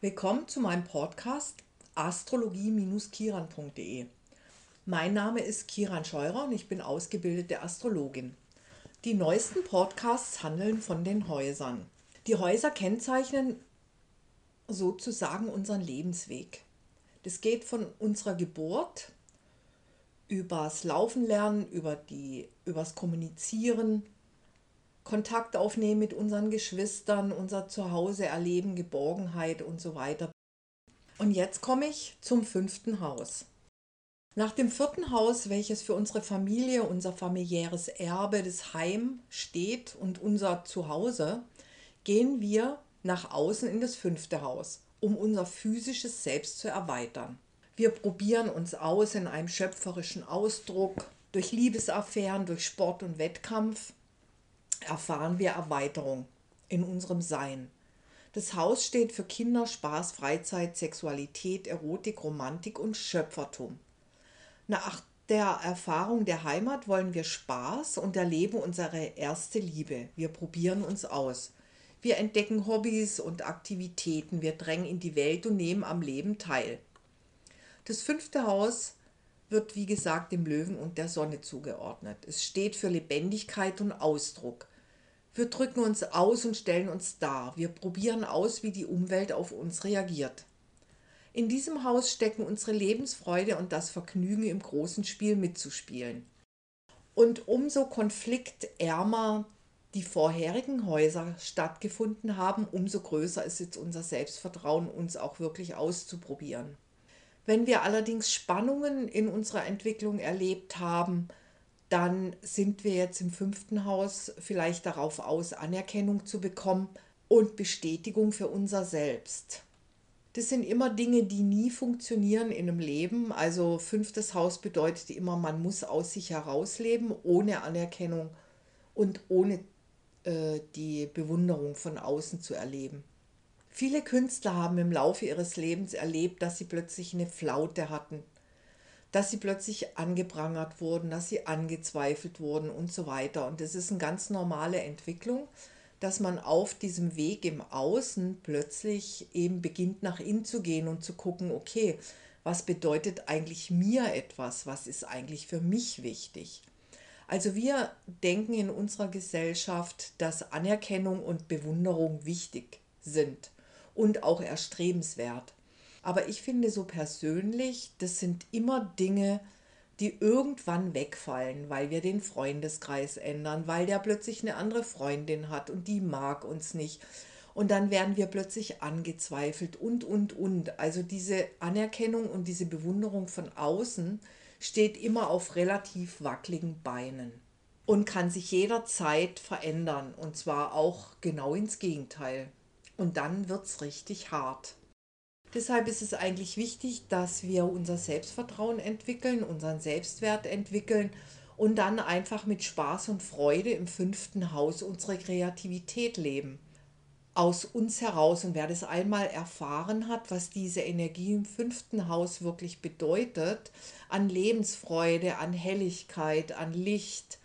Willkommen zu meinem Podcast astrologie-kiran.de. Mein Name ist Kiran Scheurer und ich bin ausgebildete Astrologin. Die neuesten Podcasts handeln von den Häusern. Die Häuser kennzeichnen sozusagen unseren Lebensweg. Das geht von unserer Geburt übers Laufen lernen, über übers Kommunizieren, Kontakt aufnehmen mit unseren Geschwistern, unser Zuhause erleben, Geborgenheit und so weiter. Und jetzt komme ich zum fünften Haus. Nach dem vierten Haus, welches für unsere Familie, unser familiäres Erbe, das Heim steht und unser Zuhause, gehen wir nach außen in das fünfte Haus, um unser physisches Selbst zu erweitern. Wir probieren uns aus in einem schöpferischen Ausdruck, durch Liebesaffären, durch Sport und Wettkampf erfahren wir Erweiterung in unserem Sein. Das Haus steht für Kinder, Spaß, Freizeit, Sexualität, Erotik, Romantik und Schöpfertum. Nach der Erfahrung der Heimat wollen wir Spaß und erleben unsere erste Liebe. Wir probieren uns aus. Wir entdecken Hobbys und Aktivitäten, wir drängen in die Welt und nehmen am Leben teil. Das fünfte Haus wird, wie gesagt, dem Löwen und der Sonne zugeordnet. Es steht für Lebendigkeit und Ausdruck. Wir drücken uns aus und stellen uns dar. Wir probieren aus, wie die Umwelt auf uns reagiert. In diesem Haus stecken unsere Lebensfreude und das Vergnügen, im großen Spiel mitzuspielen. Und umso konfliktärmer die vorherigen Häuser stattgefunden haben, umso größer ist jetzt unser Selbstvertrauen, uns auch wirklich auszuprobieren. Wenn wir allerdings Spannungen in unserer Entwicklung erlebt haben, dann sind wir jetzt im fünften Haus vielleicht darauf aus, Anerkennung zu bekommen und Bestätigung für unser Selbst. Das sind immer Dinge, die nie funktionieren in einem Leben. Also fünftes Haus bedeutet immer, man muss aus sich herausleben, ohne Anerkennung und ohne äh, die Bewunderung von außen zu erleben. Viele Künstler haben im Laufe ihres Lebens erlebt, dass sie plötzlich eine Flaute hatten, dass sie plötzlich angeprangert wurden, dass sie angezweifelt wurden und so weiter. Und das ist eine ganz normale Entwicklung, dass man auf diesem Weg im Außen plötzlich eben beginnt nach innen zu gehen und zu gucken, okay, was bedeutet eigentlich mir etwas? Was ist eigentlich für mich wichtig? Also wir denken in unserer Gesellschaft, dass Anerkennung und Bewunderung wichtig sind und auch erstrebenswert. Aber ich finde so persönlich, das sind immer Dinge, die irgendwann wegfallen, weil wir den Freundeskreis ändern, weil der plötzlich eine andere Freundin hat und die mag uns nicht. Und dann werden wir plötzlich angezweifelt und, und, und. Also diese Anerkennung und diese Bewunderung von außen steht immer auf relativ wackeligen Beinen und kann sich jederzeit verändern. Und zwar auch genau ins Gegenteil und dann wird es richtig hart. Deshalb ist es eigentlich wichtig, dass wir unser Selbstvertrauen entwickeln, unseren Selbstwert entwickeln und dann einfach mit Spaß und Freude im fünften Haus unsere Kreativität leben. Aus uns heraus und wer das einmal erfahren hat, was diese Energie im fünften Haus wirklich bedeutet, an Lebensfreude, an Helligkeit, an Licht,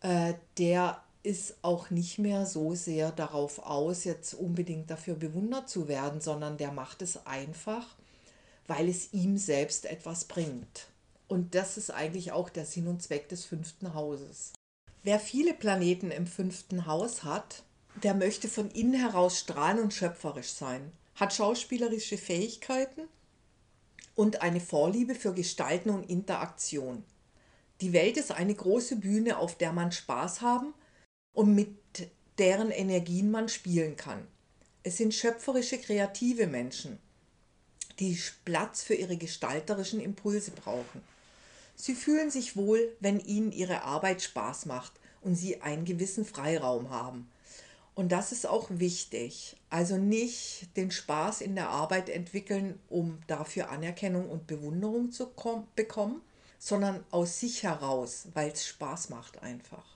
äh, der ist auch nicht mehr so sehr darauf aus, jetzt unbedingt dafür bewundert zu werden, sondern der macht es einfach, weil es ihm selbst etwas bringt. Und das ist eigentlich auch der Sinn und Zweck des fünften Hauses. Wer viele Planeten im fünften Haus hat, der möchte von innen heraus strahlen und schöpferisch sein, hat schauspielerische Fähigkeiten und eine Vorliebe für Gestalten und Interaktion. Die Welt ist eine große Bühne, auf der man Spaß haben und mit deren Energien man spielen kann. Es sind schöpferische, kreative Menschen, die Platz für ihre gestalterischen Impulse brauchen. Sie fühlen sich wohl, wenn ihnen ihre Arbeit Spaß macht und sie einen gewissen Freiraum haben. Und das ist auch wichtig. Also nicht den Spaß in der Arbeit entwickeln, um dafür Anerkennung und Bewunderung zu bekommen, sondern aus sich heraus, weil es Spaß macht einfach.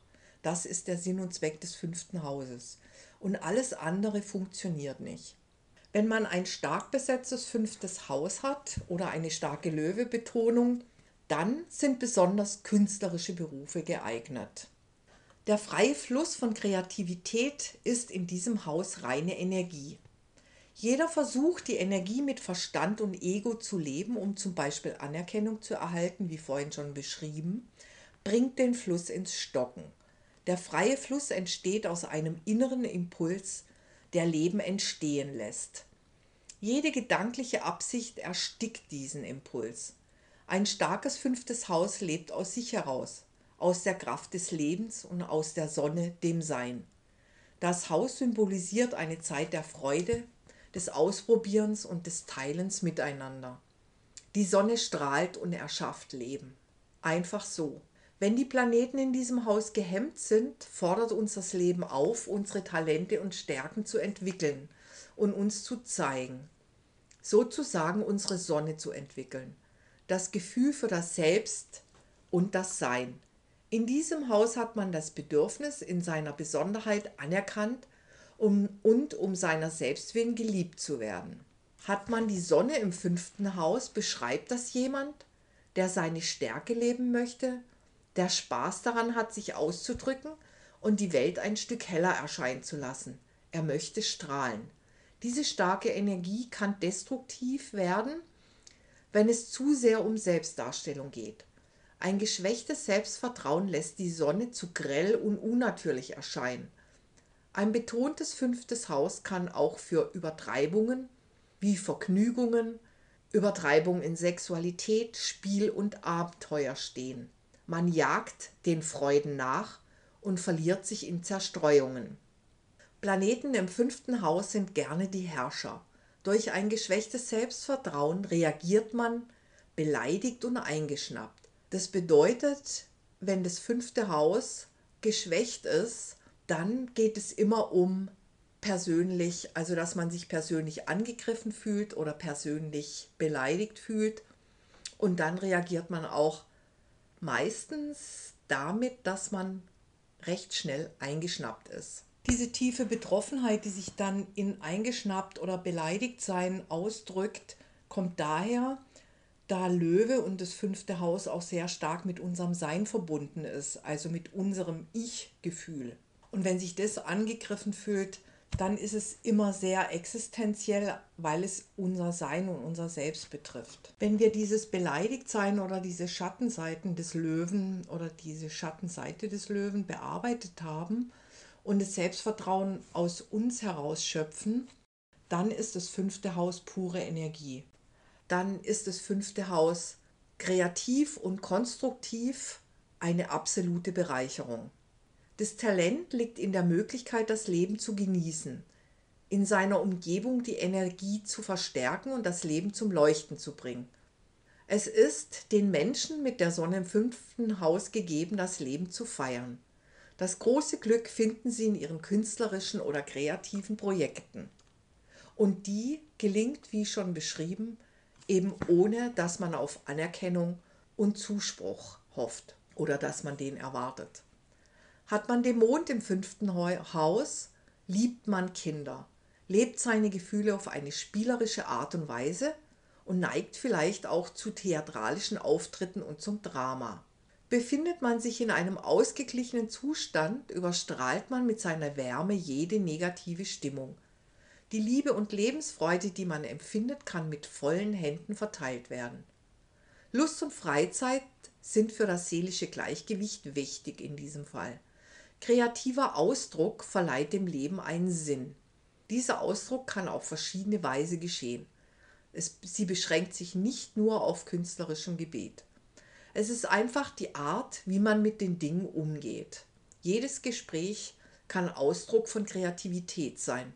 Das ist der Sinn und Zweck des fünften Hauses. Und alles andere funktioniert nicht. Wenn man ein stark besetztes fünftes Haus hat oder eine starke Löwe-Betonung, dann sind besonders künstlerische Berufe geeignet. Der freie Fluss von Kreativität ist in diesem Haus reine Energie. Jeder versucht, die Energie mit Verstand und Ego zu leben, um zum Beispiel Anerkennung zu erhalten, wie vorhin schon beschrieben, bringt den Fluss ins Stocken. Der freie Fluss entsteht aus einem inneren Impuls, der Leben entstehen lässt. Jede gedankliche Absicht erstickt diesen Impuls. Ein starkes fünftes Haus lebt aus sich heraus, aus der Kraft des Lebens und aus der Sonne, dem Sein. Das Haus symbolisiert eine Zeit der Freude, des Ausprobierens und des Teilens miteinander. Die Sonne strahlt und erschafft Leben. Einfach so. Wenn die Planeten in diesem Haus gehemmt sind, fordert uns das Leben auf, unsere Talente und Stärken zu entwickeln und uns zu zeigen. Sozusagen unsere Sonne zu entwickeln. Das Gefühl für das Selbst und das Sein. In diesem Haus hat man das Bedürfnis, in seiner Besonderheit anerkannt um, und um seiner selbst willen geliebt zu werden. Hat man die Sonne im fünften Haus, beschreibt das jemand, der seine Stärke leben möchte, der Spaß daran hat, sich auszudrücken und die Welt ein Stück heller erscheinen zu lassen. Er möchte strahlen. Diese starke Energie kann destruktiv werden, wenn es zu sehr um Selbstdarstellung geht. Ein geschwächtes Selbstvertrauen lässt die Sonne zu grell und unnatürlich erscheinen. Ein betontes fünftes Haus kann auch für Übertreibungen wie Vergnügungen, Übertreibung in Sexualität, Spiel und Abenteuer stehen. Man jagt den Freuden nach und verliert sich in Zerstreuungen. Planeten im fünften Haus sind gerne die Herrscher. Durch ein geschwächtes Selbstvertrauen reagiert man beleidigt und eingeschnappt. Das bedeutet, wenn das fünfte Haus geschwächt ist, dann geht es immer um persönlich, also dass man sich persönlich angegriffen fühlt oder persönlich beleidigt fühlt. Und dann reagiert man auch meistens damit, dass man recht schnell eingeschnappt ist. Diese tiefe Betroffenheit, die sich dann in eingeschnappt oder beleidigt sein ausdrückt, kommt daher, da Löwe und das fünfte Haus auch sehr stark mit unserem Sein verbunden ist, also mit unserem Ich-Gefühl. Und wenn sich das angegriffen fühlt, dann ist es immer sehr existenziell, weil es unser Sein und unser Selbst betrifft. Wenn wir dieses Beleidigtsein oder diese Schattenseiten des Löwen oder diese Schattenseite des Löwen bearbeitet haben und das Selbstvertrauen aus uns heraus schöpfen, dann ist das fünfte Haus pure Energie. Dann ist das fünfte Haus kreativ und konstruktiv eine absolute Bereicherung. Das Talent liegt in der Möglichkeit, das Leben zu genießen, in seiner Umgebung die Energie zu verstärken und das Leben zum Leuchten zu bringen. Es ist den Menschen mit der Sonne im fünften Haus gegeben, das Leben zu feiern. Das große Glück finden sie in ihren künstlerischen oder kreativen Projekten. Und die gelingt, wie schon beschrieben, eben ohne, dass man auf Anerkennung und Zuspruch hofft oder dass man den erwartet. Hat man den Mond im fünften Haus, liebt man Kinder, lebt seine Gefühle auf eine spielerische Art und Weise und neigt vielleicht auch zu theatralischen Auftritten und zum Drama. Befindet man sich in einem ausgeglichenen Zustand, überstrahlt man mit seiner Wärme jede negative Stimmung. Die Liebe und Lebensfreude, die man empfindet, kann mit vollen Händen verteilt werden. Lust und Freizeit sind für das seelische Gleichgewicht wichtig in diesem Fall. Kreativer Ausdruck verleiht dem Leben einen Sinn. Dieser Ausdruck kann auf verschiedene Weise geschehen. Es, sie beschränkt sich nicht nur auf künstlerischem Gebet. Es ist einfach die Art, wie man mit den Dingen umgeht. Jedes Gespräch kann Ausdruck von Kreativität sein.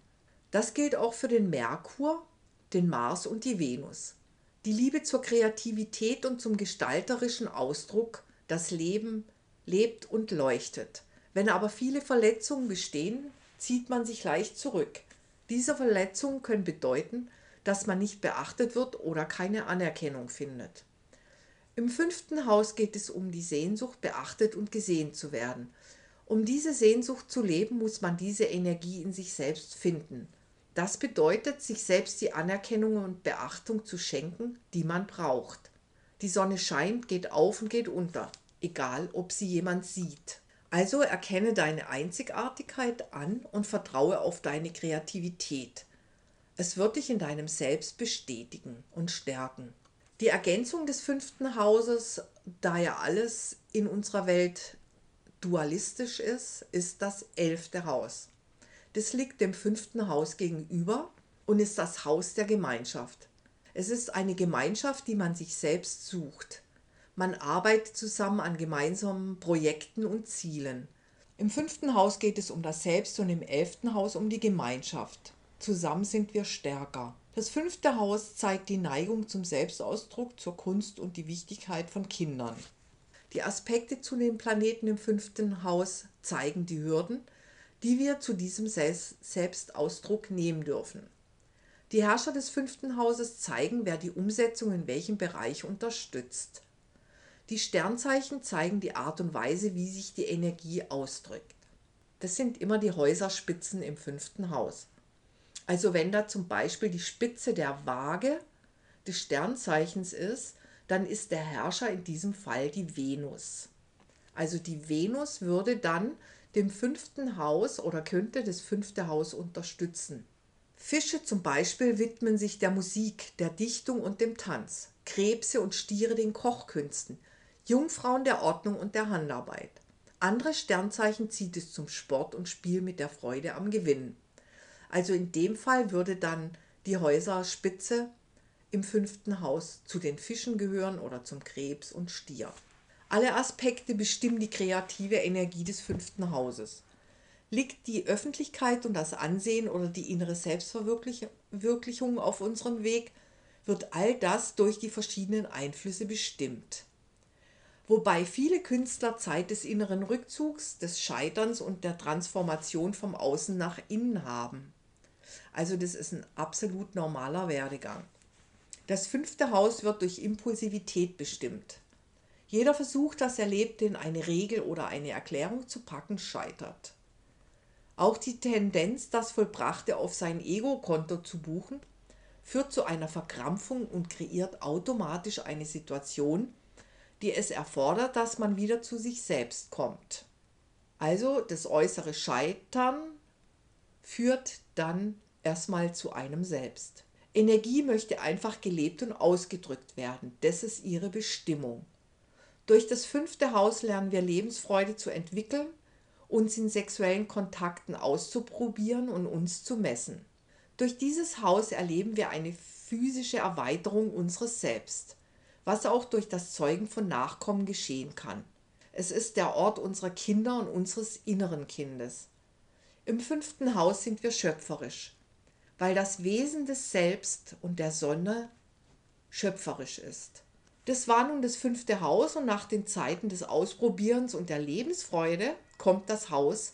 Das gilt auch für den Merkur, den Mars und die Venus. Die Liebe zur Kreativität und zum gestalterischen Ausdruck, das Leben lebt und leuchtet. Wenn aber viele Verletzungen bestehen, zieht man sich leicht zurück. Diese Verletzungen können bedeuten, dass man nicht beachtet wird oder keine Anerkennung findet. Im fünften Haus geht es um die Sehnsucht, beachtet und gesehen zu werden. Um diese Sehnsucht zu leben, muss man diese Energie in sich selbst finden. Das bedeutet, sich selbst die Anerkennung und Beachtung zu schenken, die man braucht. Die Sonne scheint, geht auf und geht unter, egal ob sie jemand sieht. Also erkenne deine Einzigartigkeit an und vertraue auf deine Kreativität. Es wird dich in deinem Selbst bestätigen und stärken. Die Ergänzung des fünften Hauses, da ja alles in unserer Welt dualistisch ist, ist das elfte Haus. Das liegt dem fünften Haus gegenüber und ist das Haus der Gemeinschaft. Es ist eine Gemeinschaft, die man sich selbst sucht. Man arbeitet zusammen an gemeinsamen Projekten und Zielen. Im fünften Haus geht es um das Selbst und im elften Haus um die Gemeinschaft. Zusammen sind wir stärker. Das fünfte Haus zeigt die Neigung zum Selbstausdruck, zur Kunst und die Wichtigkeit von Kindern. Die Aspekte zu den Planeten im fünften Haus zeigen die Hürden, die wir zu diesem Selbstausdruck nehmen dürfen. Die Herrscher des fünften Hauses zeigen, wer die Umsetzung in welchem Bereich unterstützt. Die Sternzeichen zeigen die Art und Weise, wie sich die Energie ausdrückt. Das sind immer die Häuserspitzen im fünften Haus. Also wenn da zum Beispiel die Spitze der Waage des Sternzeichens ist, dann ist der Herrscher in diesem Fall die Venus. Also die Venus würde dann dem fünften Haus oder könnte das fünfte Haus unterstützen. Fische zum Beispiel widmen sich der Musik, der Dichtung und dem Tanz, Krebse und Stiere den Kochkünsten, Jungfrauen der Ordnung und der Handarbeit. Andere Sternzeichen zieht es zum Sport und Spiel mit der Freude am Gewinnen. Also in dem Fall würde dann die Häuserspitze im fünften Haus zu den Fischen gehören oder zum Krebs und Stier. Alle Aspekte bestimmen die kreative Energie des fünften Hauses. Liegt die Öffentlichkeit und das Ansehen oder die innere Selbstverwirklichung auf unserem Weg, wird all das durch die verschiedenen Einflüsse bestimmt. Wobei viele Künstler Zeit des inneren Rückzugs, des Scheiterns und der Transformation vom Außen nach innen haben. Also das ist ein absolut normaler Werdegang. Das fünfte Haus wird durch Impulsivität bestimmt. Jeder Versuch, das Erlebte in eine Regel oder eine Erklärung zu packen, scheitert. Auch die Tendenz, das Vollbrachte auf sein Ego-Konto zu buchen, führt zu einer Verkrampfung und kreiert automatisch eine Situation, die es erfordert, dass man wieder zu sich selbst kommt. Also das äußere Scheitern führt dann erstmal zu einem selbst. Energie möchte einfach gelebt und ausgedrückt werden. Das ist ihre Bestimmung. Durch das fünfte Haus lernen wir Lebensfreude zu entwickeln uns in sexuellen Kontakten auszuprobieren und uns zu messen. Durch dieses Haus erleben wir eine physische Erweiterung unseres Selbst, was auch durch das Zeugen von Nachkommen geschehen kann. Es ist der Ort unserer Kinder und unseres inneren Kindes. Im fünften Haus sind wir schöpferisch, weil das Wesen des Selbst und der Sonne schöpferisch ist. Das war nun das fünfte Haus und nach den Zeiten des Ausprobierens und der Lebensfreude kommt das Haus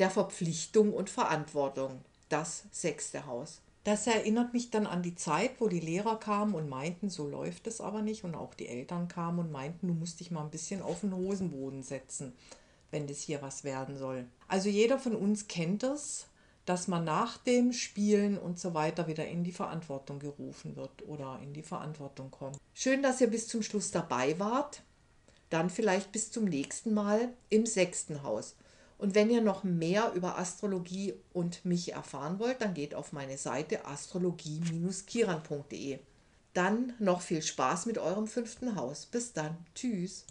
der Verpflichtung und Verantwortung, das sechste Haus. Das erinnert mich dann an die Zeit, wo die Lehrer kamen und meinten, so läuft es aber nicht. Und auch die Eltern kamen und meinten, du musst dich mal ein bisschen auf den Hosenboden setzen, wenn das hier was werden soll. Also jeder von uns kennt es, dass man nach dem Spielen und so weiter wieder in die Verantwortung gerufen wird oder in die Verantwortung kommt. Schön, dass ihr bis zum Schluss dabei wart. Dann vielleicht bis zum nächsten Mal im sechsten Haus. Und wenn ihr noch mehr über Astrologie und mich erfahren wollt, dann geht auf meine Seite astrologie-kiran.de. Dann noch viel Spaß mit eurem fünften Haus. Bis dann. Tschüss.